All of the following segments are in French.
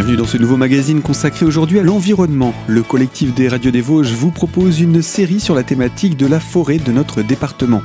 Bienvenue dans ce nouveau magazine consacré aujourd'hui à l'environnement. Le collectif des radios des Vosges vous propose une série sur la thématique de la forêt de notre département.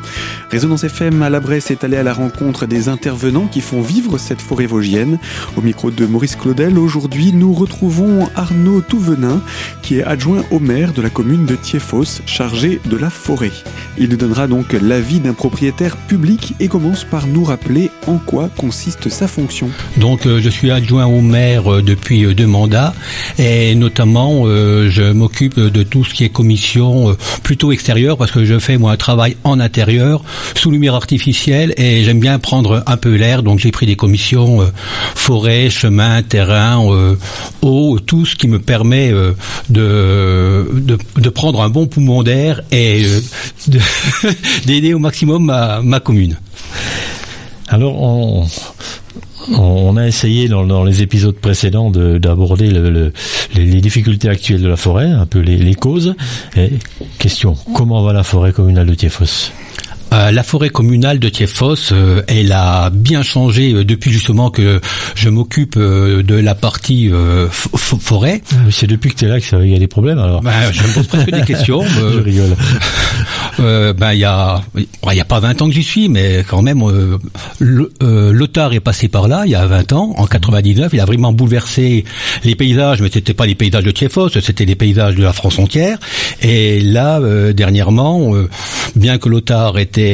Résonance FM à la Bresse est allé à la rencontre des intervenants qui font vivre cette forêt vosgienne. Au micro de Maurice Claudel, aujourd'hui nous retrouvons Arnaud Touvenin qui est adjoint au maire de la commune de Thiéfos, chargé de la forêt. Il nous donnera donc l'avis d'un propriétaire public et commence par nous rappeler en quoi consiste sa fonction. Donc euh, je suis adjoint au maire euh, depuis euh, deux mandats et notamment je m'occupe de tout ce qui est commission plutôt extérieure parce que je fais moi un travail en intérieur sous lumière artificielle et j'aime bien prendre un peu l'air donc j'ai pris des commissions forêt, chemin, terrain, eau, tout ce qui me permet de, de, prendre un bon poumon d'air et d'aider au maximum ma, ma commune. Alors, on, on a essayé dans, les épisodes précédents d'aborder les, difficultés actuelles de la forêt, un peu les, causes. Question, comment va la forêt communale de Thiefos euh, la forêt communale de Thiefos, euh, elle a bien changé euh, depuis justement que je m'occupe de la partie forêt. Ah, c'est depuis que tu es là qu'il y a des problèmes alors. Ben, je me pose presque des questions. je rigole. ben il y a il y a pas 20 ans que j'y suis, mais quand même Lothar est passé par là il y a 20 ans, en 99. Il a vraiment bouleversé les paysages, mais c'était pas les paysages de Thiefos, c'était les paysages de la France entière. Et là dernièrement, bien que Lothar était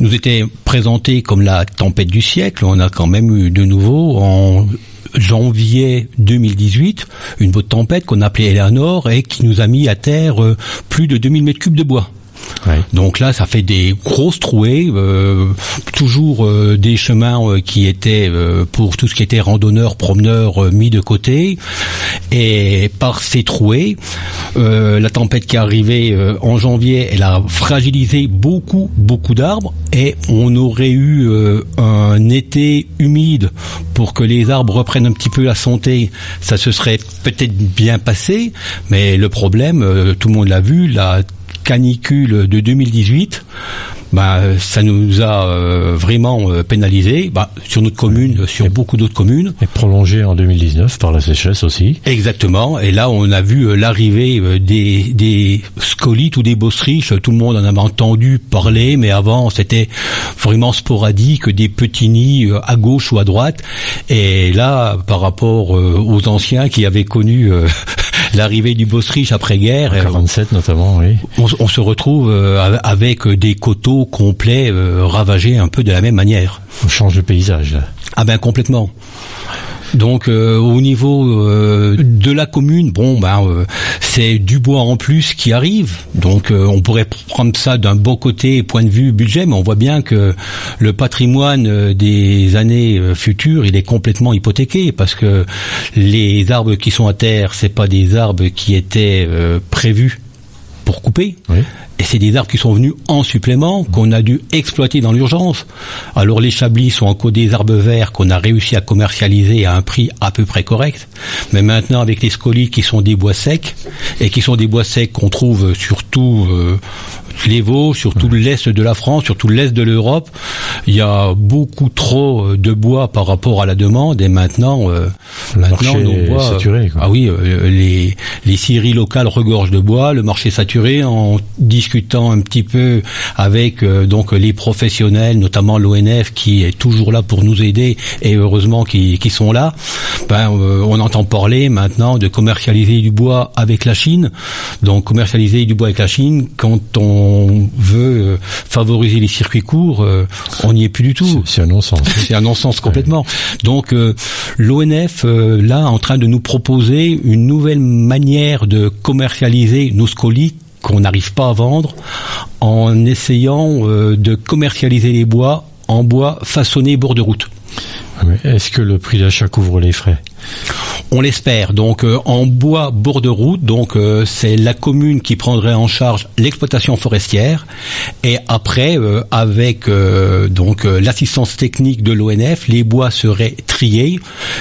nous était présenté comme la tempête du siècle. On a quand même eu de nouveau en janvier 2018 une tempête qu'on appelait Eleanor et qui nous a mis à terre euh, plus de 2000 mètres cubes de bois. Donc là, ça fait des grosses trouées, euh, toujours euh, des chemins euh, qui étaient pour tout ce qui était randonneurs, promeneurs mis de côté. Et par ces trouées, la tempête qui est arrivée en janvier, elle a fragilisé beaucoup, beaucoup d'arbres. Et on aurait eu un été humide pour que les arbres reprennent un petit peu la santé. Ça se serait peut-être bien passé, mais le problème, tout le monde l'a vu, la canicule de 2018, bah, ça nous a euh, vraiment euh, pénalisé bah, sur notre commune, sur beaucoup d'autres communes. Et prolongé en 2019 par la sécheresse aussi. Exactement. Et là, on a vu euh, l'arrivée des, des scolites ou des bosseries. Tout le monde en avait entendu parler, mais avant, c'était vraiment sporadique, des petits nids à gauche ou à droite. Et là, par rapport aux anciens qui avaient connu l'arrivée du Bosrich après-guerre. 47 notamment, oui. On, se retrouve euh, avec des coteaux complets euh, ravagés un peu de la même manière. On change de paysage. Ah ben complètement. Donc euh, au niveau euh, de la commune, bon ben euh, c'est du bois en plus qui arrive. Donc on pourrait prendre ça d'un beau côté point de vue budget, mais on voit bien que le patrimoine des années futures, il est complètement hypothéqué parce que les arbres qui sont à terre, c'est pas des arbres qui étaient prévus pour couper. Et c'est des arbres qui sont venus en supplément, qu'on a dû exploiter dans l'urgence. Alors les chablis sont encore des arbres verts qu'on a réussi à commercialiser à un prix à peu près correct. Mais maintenant avec les scolies qui sont des bois secs, et qui sont des bois secs qu'on trouve surtout euh, les Vosges, sur tout l'est de la France, sur tout l'est de l'Europe, il y a beaucoup trop euh, de bois par rapport à la demande et maintenant, euh, maintenant bois, saturé. Ah oui, euh, les les scieries locales regorgent de bois, le marché saturé. En discutant un petit peu avec donc les professionnels, notamment l'ONF qui est toujours là pour nous aider et heureusement qui qui sont là. Ben on entend parler maintenant de commercialiser du bois avec la Chine. Donc commercialiser du bois avec la Chine quand on on veut euh, favoriser les circuits courts, euh, on n'y est plus du tout. C'est un non-sens. C'est un non-sens complètement. Donc euh, l'ONF là en train de nous proposer une nouvelle manière de commercialiser nos scolites qu'on n'arrive pas à vendre en essayant de commercialiser les bois en bois façonné bord de route. Est-ce que le prix d'achat couvre les frais? On l'espère. Donc euh, en bois bord de route, donc euh, c'est la commune qui prendrait en charge l'exploitation forestière et après euh, avec donc l'assistance technique de l'ONF, les bois seraient triés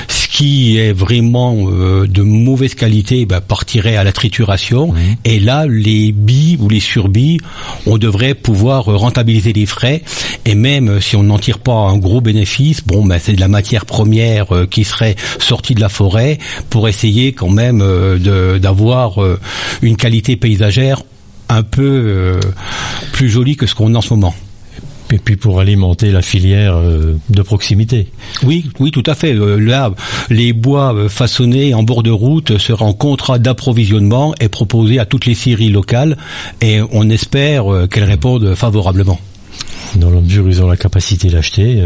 ce qui est vraiment de mauvaise qualité bah, partirait à la trituration. Et là, les billes ou les surbilles, on devrait pouvoir rentabiliser les frais. Et même si on n'en tire pas un gros bénéfice, bon, bah, c'est de la matière première euh, qui serait sortie de la forêt pour essayer quand même d'avoir une qualité paysagère un peu plus jolie que ce qu'on a en ce moment et puis pour alimenter la filière euh, de proximité. Oui, oui, tout à fait. Euh, là, les bois euh, façonnés en bord de route seront en contrat d'approvisionnement et proposés à toutes les scieries locales et on espère qu'elles répondent favorablement. Dans la mesure où ils ont la capacité d'acheter,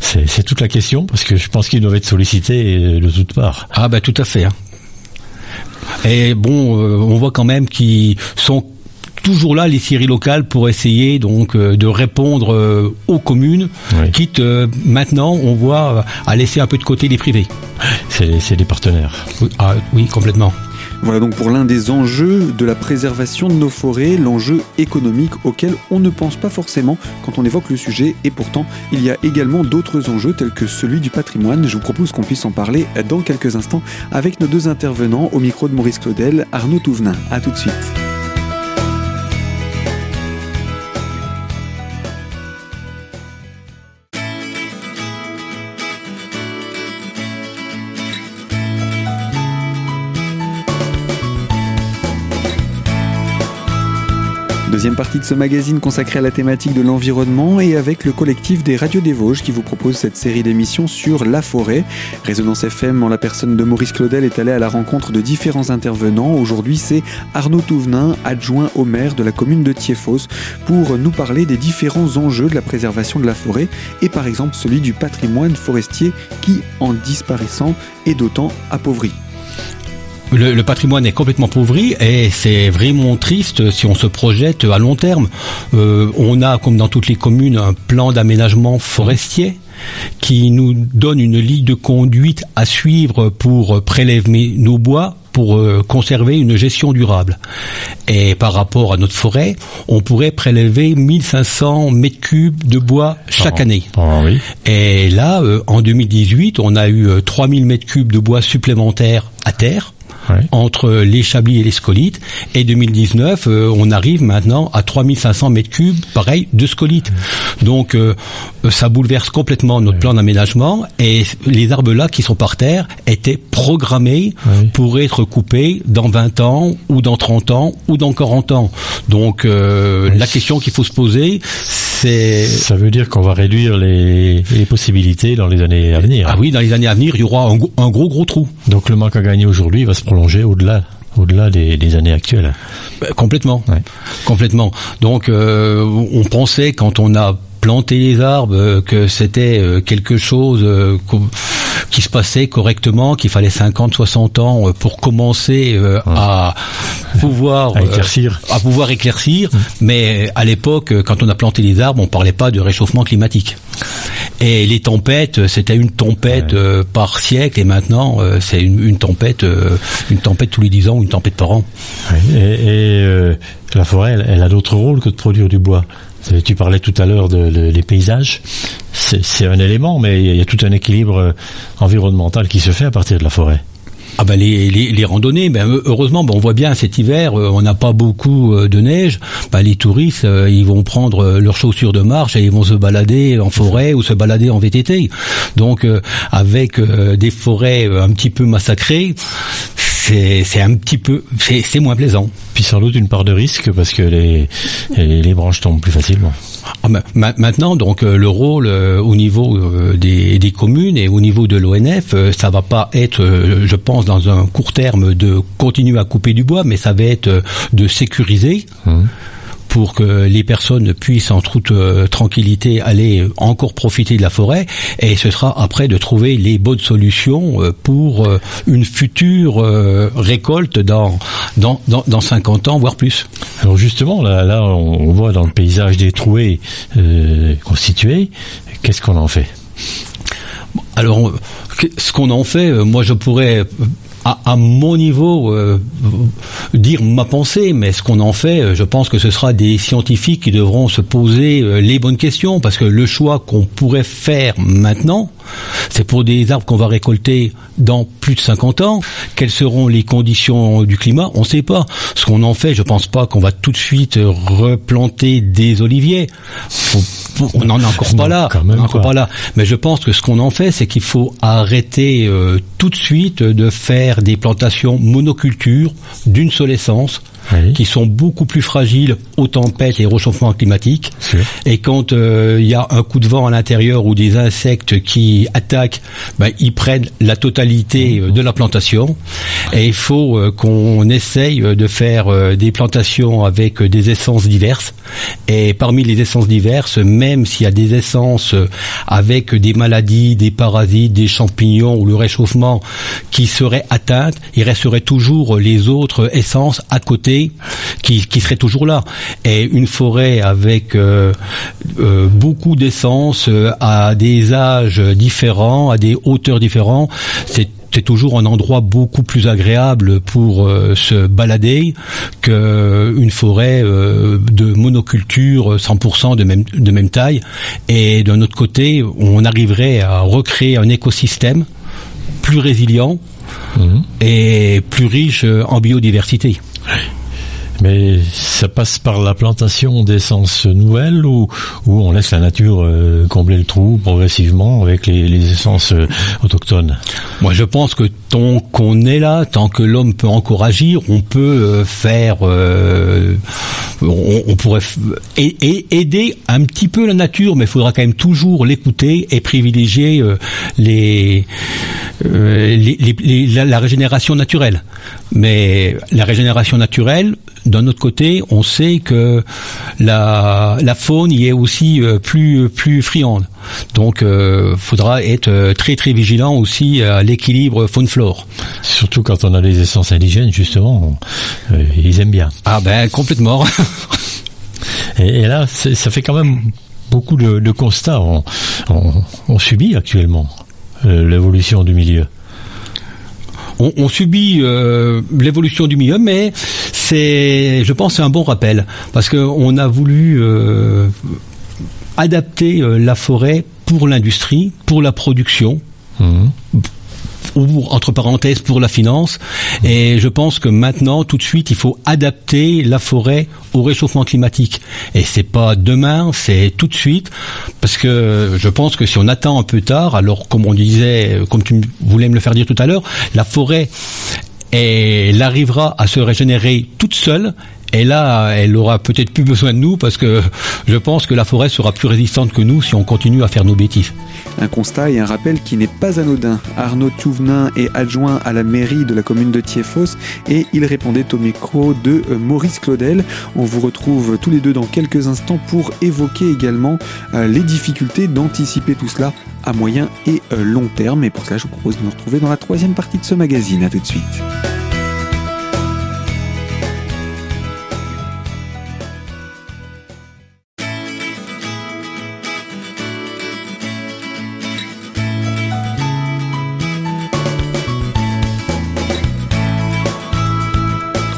c'est toute la question parce que je pense qu'ils doivent être sollicités de toutes parts. Ah ben tout à fait. Hein. Et bon, on voit quand même qu'ils sont toujours là les scieries locales pour essayer donc euh, de répondre euh, aux communes, quitte euh, maintenant on voit à laisser un peu de côté les privés. C'est des partenaires. Oui, ah, oui, complètement. Voilà donc pour l'un des enjeux de la préservation de nos forêts, l'enjeu économique auquel on ne pense pas forcément quand on évoque le sujet et pourtant il y a également d'autres enjeux tels que celui du patrimoine. Je vous propose qu'on puisse en parler dans quelques instants avec nos deux intervenants au micro de Maurice Claudel, Arnaud Touvenin. A tout de suite. Deuxième partie de ce magazine consacré à la thématique de l'environnement et avec le collectif des Radios des Vosges qui vous propose cette série d'émissions sur la forêt. Résonance FM, en la personne de Maurice Claudel, est allé à la rencontre de différents intervenants. Aujourd'hui, c'est Arnaud Touvenin, adjoint au maire de la commune de Thiéphos, pour nous parler des différents enjeux de la préservation de la forêt et par exemple celui du patrimoine forestier qui, en disparaissant, est d'autant appauvri. Le, patrimoine est complètement pauvri et c'est vraiment triste si on se projette à long terme. Euh, on a, comme dans toutes les communes, un plan d'aménagement forestier qui nous donne une ligne de conduite à suivre pour prélever nos bois pour euh, conserver une gestion durable. Et par rapport à notre forêt, on pourrait prélever 1500 mètres cubes de bois chaque année. Et là, euh, en 2018, on a eu 3000 mètres cubes de bois supplémentaires à terre entre les chablis et les scolites. Et 2019, euh, on arrive maintenant à 3500 mètres cubes, pareil, de scolites. Donc, euh, ça bouleverse complètement notre plan d'aménagement. Et les arbres là qui sont par terre étaient programmés pour être coupés dans 20 ans, ou dans 30 ans, ou dans 40 ans. Donc, euh, la question qu'il faut se poser, c'est... Ça veut dire qu'on va réduire les, possibilités dans les années à venir. Ah oui, dans les années à venir, il y aura un, un gros, gros trou. Donc, le manque à gagner aujourd'hui va se prolonger au-delà au-delà des, années actuelles. Bah, complètement, complètement. Donc, euh, on pensait quand on a planté les arbres euh, que c'était euh, quelque chose qui se passait correctement, qu'il fallait 50, 60 ans pour commencer à pouvoir éclaircir, à pouvoir éclaircir. Mais à l'époque, quand on a planté les arbres, on parlait pas de réchauffement climatique. Et les tempêtes, c'était une tempête euh, par siècle, et maintenant euh, c'est une, tempête, euh, une tempête tous les dix ans, ou une tempête par an. Et, la forêt, elle, a d'autres rôles que de produire du bois. Tu parlais tout à l'heure de, des paysages. C'est un élément, mais il y a tout un équilibre environnemental qui se fait à partir de la forêt. Ah ben les, les, les, randonnées, ben heureusement, ben on voit bien cet hiver, euh, on n'a pas beaucoup euh, de neige. Ben les touristes, euh, ils vont prendre leurs chaussures de marche et ils vont se balader en forêt ou se balader en VTT. Donc avec des forêts un petit peu massacrées, c'est un petit peu, c'est moins plaisant. Puis sans doute une part de risque parce que les, les, branches tombent plus facilement. Ah, maintenant, donc euh, le rôle euh, au niveau euh, des, des, communes et au niveau de l'ONF, ça va pas être, je pense, dans un court terme de continuer à couper du bois, mais ça va être de sécuriser. Mmh pour que les personnes puissent en toute euh, tranquillité aller encore profiter de la forêt et ce sera après de trouver les bonnes solutions euh, pour euh, une future récolte dans, dans, dans, dans 50 ans voire plus. Alors justement là, là on voit dans le paysage des trouées constituées, qu'est-ce qu'on en fait? Alors, ce qu'on en fait, moi je pourrais à, mon niveau euh, dire ma pensée, mais ce qu'on en fait, je pense que ce sera des scientifiques qui devront se poser euh, les bonnes questions, parce que le choix qu'on pourrait faire maintenant, c'est pour des arbres qu'on va récolter dans plus de 50 ans. Quelles seront les conditions du climat? On ne sait pas. Ce qu'on en fait, je pense pas qu'on va tout de suite replanter des oliviers. On n'en est encore pas là. encore pas. là. Mais je pense que ce qu'on en fait, c'est qu'il faut arrêter euh, tout de suite de faire des plantations monocultures d'une seule essence qui sont beaucoup plus fragiles aux tempêtes et au réchauffement climatique. Et quand euh, il y a un coup de vent à l'intérieur ou des insectes qui attaquent, ben, ils prennent la totalité euh, de la plantation. Et il faut euh, qu'on essaye de faire des plantations avec des essences diverses. Et parmi les essences diverses, même s'il y a des essences avec des maladies, des parasites, des champignons ou le réchauffement qui seraient atteintes, il resterait toujours les autres essences à côté qui, qui serait toujours là. Et une forêt avec euh, euh, beaucoup d'essence, euh, à des âges différents, à des hauteurs différents, c'est c'est toujours un endroit beaucoup plus agréable pour se balader qu'une forêt de monoculture 100% de même, de même taille. Et d'un autre côté, on arriverait à recréer un écosystème plus résilient mmh. et plus riche en biodiversité. Mais ça passe par la plantation d'essences nouvelles ou, ou on laisse la nature euh, combler le trou progressivement avec les, les essences euh, autochtones? Moi je pense que tant qu'on est là, tant que l'homme peut encore agir, on peut euh, faire, on, on, pourrait aider un petit peu la nature, mais il faudra quand même toujours l'écouter et privilégier les, les, les la, la régénération naturelle. Mais la régénération naturelle, d'un autre côté, on sait que la, la faune y est aussi euh, plus plus friande. Donc, euh, faudra être euh, très très vigilant aussi à l'équilibre faune-flore. Surtout quand on a les essences indigènes, justement, euh, ils aiment bien. Ah ben complètement. et, là, ça fait quand même beaucoup de, de constats. On, on subit actuellement l'évolution du milieu on, subit euh, l'évolution du milieu, mais c'est, je pense, un bon rappel parce qu'on a voulu euh, adapter euh, la forêt pour l'industrie, pour la production. Mmh ou entre parenthèses pour la finance. Et je pense que maintenant, tout de suite, il faut adapter la forêt au réchauffement climatique. Et c'est pas demain, c'est tout de suite, parce que je pense que si on attend un peu tard, alors comme on disait, comme tu voulais me le faire dire tout à l'heure, la forêt elle arrivera à se régénérer toute seule et là, elle aura peut-être plus besoin de nous parce que je pense que la forêt sera plus résistante que nous si on continue à faire nos bêtises. Un constat et un rappel qui n'est pas anodin. Arnaud Touvenin est adjoint à la mairie de la commune de Thiéphos et il répondait au micro de euh, Maurice Claudel. On vous retrouve tous les deux dans quelques instants pour évoquer également euh, les difficultés d'anticiper tout cela à moyen et euh, long terme. Et pour cela, je vous propose de nous retrouver dans la troisième partie de ce magazine. A tout de suite.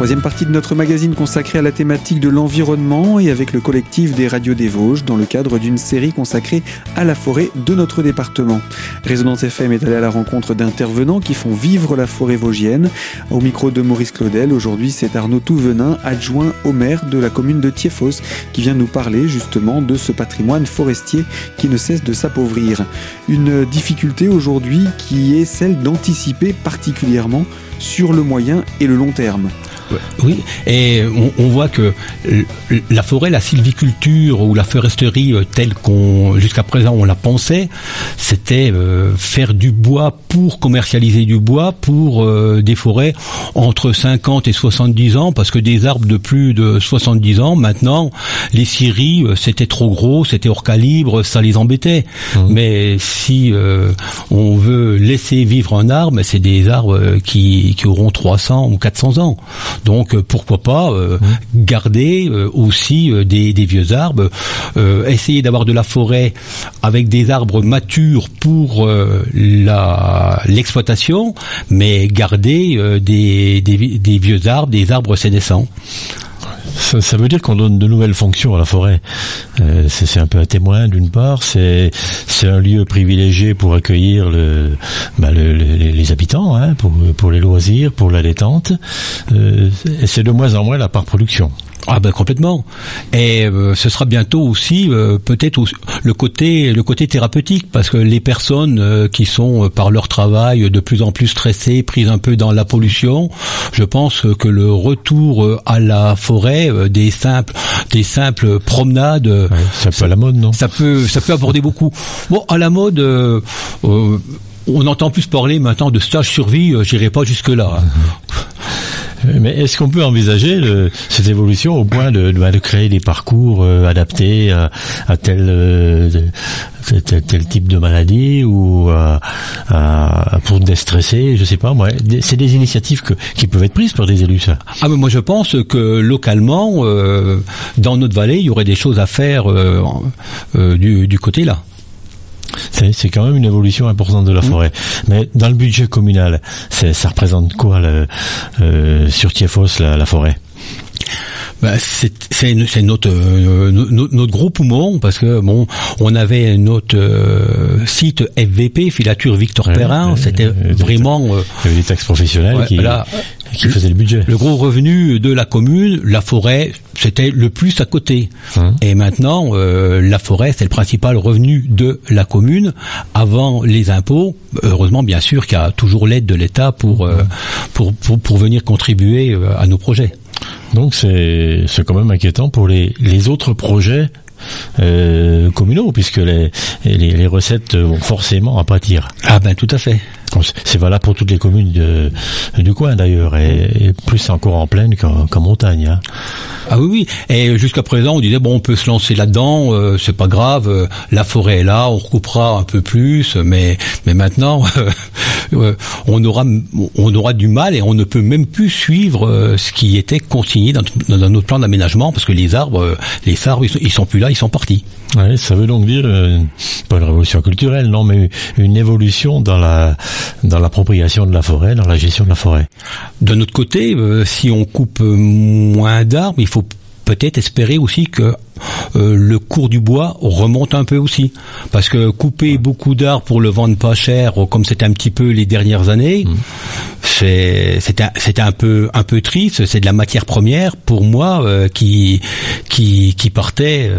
Troisième partie de notre magazine consacrée à la thématique de l'environnement et avec le collectif des radios des Vosges dans le cadre d'une série consacrée à la forêt de notre département. Résonance FM est allée à la rencontre d'intervenants qui font vivre la forêt vosgienne. Au micro de Maurice Claudel, aujourd'hui c'est Arnaud Touvenin, adjoint au maire de la commune de Thiéphos, qui vient nous parler justement de ce patrimoine forestier qui ne cesse de s'appauvrir. Une difficulté aujourd'hui qui est celle d'anticiper particulièrement sur le moyen et le long terme. Oui, et on, voit que la forêt, la sylviculture ou la foresterie euh, telle qu'on jusqu'à présent on la pensait, c'était euh, faire du bois pour commercialiser du bois pour euh, des forêts entre 50 et 70 ans, parce que des arbres de plus de 70 ans, maintenant, les scieries, c'était trop gros, c'était hors calibre, ça les embêtait. Mmh. Mais si on veut laisser vivre un arbre, c'est des arbres qui, qui auront 300 ou 400 ans. Donc pourquoi pas mmh. garder aussi des, vieux arbres, essayer d'avoir de la forêt avec des arbres matures pour l'exploitation, mais garder des, des, des vieux arbres, des arbres sénescents. Ça, veut dire qu'on donne de nouvelles fonctions à la forêt. Euh, c'est un peu un témoin d'une part, c'est un lieu privilégié pour accueillir le, bah, le, les habitants, hein, pour, pour les loisirs, pour la détente. Euh, et c'est de moins en moins la part production. Ah ben complètement. Et euh, ce sera bientôt aussi euh, peut-être le côté le côté thérapeutique parce que les personnes euh, qui sont par leur travail de plus en plus stressées, prises un peu dans la pollution, je pense que le retour à la forêt, des simples des simples promenades, ça peut à la mode non? Ça peut ça peut aborder beaucoup. Bon à la mode. on entend plus parler maintenant de stage survie, j'irai pas jusque là. Hein. Mais est-ce qu'on peut envisager le, cette évolution au point de, de, créer des parcours euh, adaptés à, à tel, euh, tel, tel, type de maladie ou à, pour déstresser, je sais pas moi. C'est des initiatives que, qui peuvent être prises par des élus, ça. Ah mais moi je pense que localement, euh, dans notre vallée, il y aurait des choses à faire du, du côté là. C'est quand même une évolution importante de la mm. forêt. Mais dans le budget communal, ça représente quoi le, euh, sur Tiefos la, la forêt bah, c'est notre, euh, notre, notre gros poumon parce que bon, on avait notre euh, site FVP, filature Victor Perrin, c'était vraiment. Euh, il y avait des taxes professionnelles qui, qui faisaient le budget. Le gros revenu de la commune, la forêt, c'était le plus à côté. Hum. Et maintenant, la forêt, c'est le principal revenu de la commune avant les impôts. Heureusement, bien sûr, qu'il y a toujours l'aide de l'État pour, hum. pour, pour, pour venir contribuer à nos projets. Donc c'est c'est quand même inquiétant pour les les autres projets euh, communaux puisque les, les, les recettes vont forcément à pâtir. Ah ben tout à fait. C'est valable pour toutes les communes de, du coin d'ailleurs, et, plus encore en plaine qu'en montagne. Hein. Ah oui, oui. Et jusqu'à présent, on disait bon, on peut se lancer là-dedans, euh, c'est pas grave. Euh, la forêt est là, on recoupera un peu plus, mais mais maintenant, euh, on aura on aura du mal et on ne peut même plus suivre ce qui était consigné dans, dans notre plan d'aménagement parce que les arbres, les arbres, ils sont, ils sont plus là, ils sont partis. Ouais, ça veut donc dire pas une révolution culturelle, non, mais une évolution dans la dans l'appropriation de la forêt, dans la gestion de la forêt. De notre côté, euh, si on coupe moins d'arbres, il faut peut-être espérer aussi que euh, le cours du bois remonte un peu aussi. Parce que couper beaucoup d'arbres pour le vendre pas cher, comme c'était un petit peu les dernières années, mmh. c'était un peu un peu triste. C'est de la matière première pour moi euh, qui qui qui partait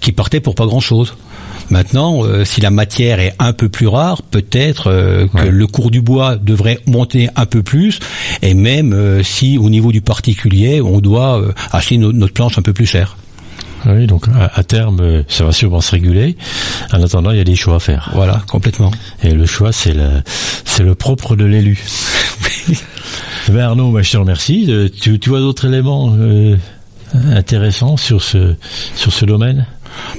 qui partait pour pas grand chose. Maintenant, euh, si la matière est un peu plus rare, peut-être euh, que le cours du bois devrait monter un peu plus, et même euh, si au niveau du particulier, on doit acheter notre planche un peu plus cher. Oui, donc à, terme, ça va sûrement se réguler. En attendant, il y a des choix à faire. Voilà, complètement. Et le choix, c'est le, c'est le propre de l'élu. ben Arnaud, je te remercie. Tu, tu vois d'autres éléments intéressants sur ce, sur ce domaine?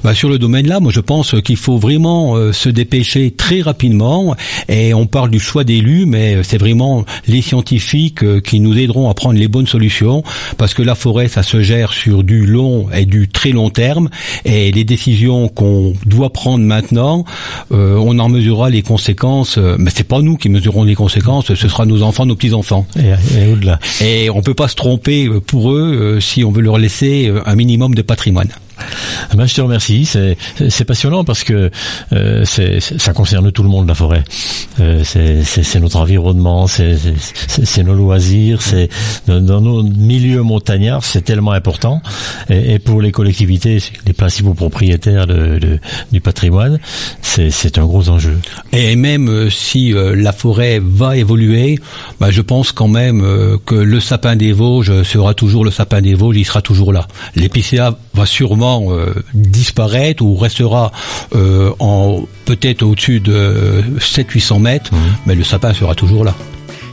Bah, Sur le domaine-là, moi je pense qu'il faut vraiment euh, se dépêcher très rapidement. Et on parle du choix d'élus, mais c'est vraiment les scientifiques euh, qui nous aideront à prendre les bonnes solutions, parce que la forêt, ça se gère sur du long et du très long terme. Et les décisions qu'on doit prendre maintenant, euh, on en mesurera les conséquences. Mais c'est pas nous qui mesurerons les conséquences, ce sera nos enfants, nos petits enfants. Et, et au-delà. Et on peut pas se tromper pour eux si on veut leur laisser un minimum de patrimoine. Ben, je te remercie. C'est passionnant parce que euh, ça concerne tout le monde la forêt. Euh, c'est notre environnement, c'est nos loisirs, c'est dans, nos milieux montagnards, c'est tellement important. Et, et, pour les collectivités, les principaux propriétaires de, de, du patrimoine, c'est un gros enjeu. Et même euh, si euh, la forêt va évoluer, bah, je pense quand même euh, que le sapin des Vosges sera toujours le sapin des Vosges, il sera toujours là. L'épicéa va sûrement euh, disparaître ou restera euh, en peut-être au-dessus de 700-800 mètres, mhm. mais le sapin sera toujours là.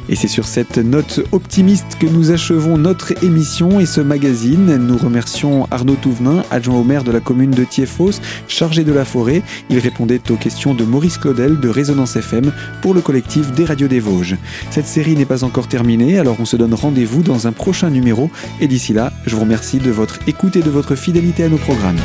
Et c'est sur cette note optimiste que nous achevons notre émission et ce magazine. Nous remercions Arnaud Touvenin, adjoint au maire de la commune de Thiefos, chargé de la forêt. Il répondait aux questions de Maurice Claudel de Résonance FM pour le collectif des radios des Vosges. Cette série n'est pas encore terminée, alors on se donne rendez-vous dans un prochain numéro. Et d'ici là, je vous remercie de votre écoute et de votre fidélité à nos programmes.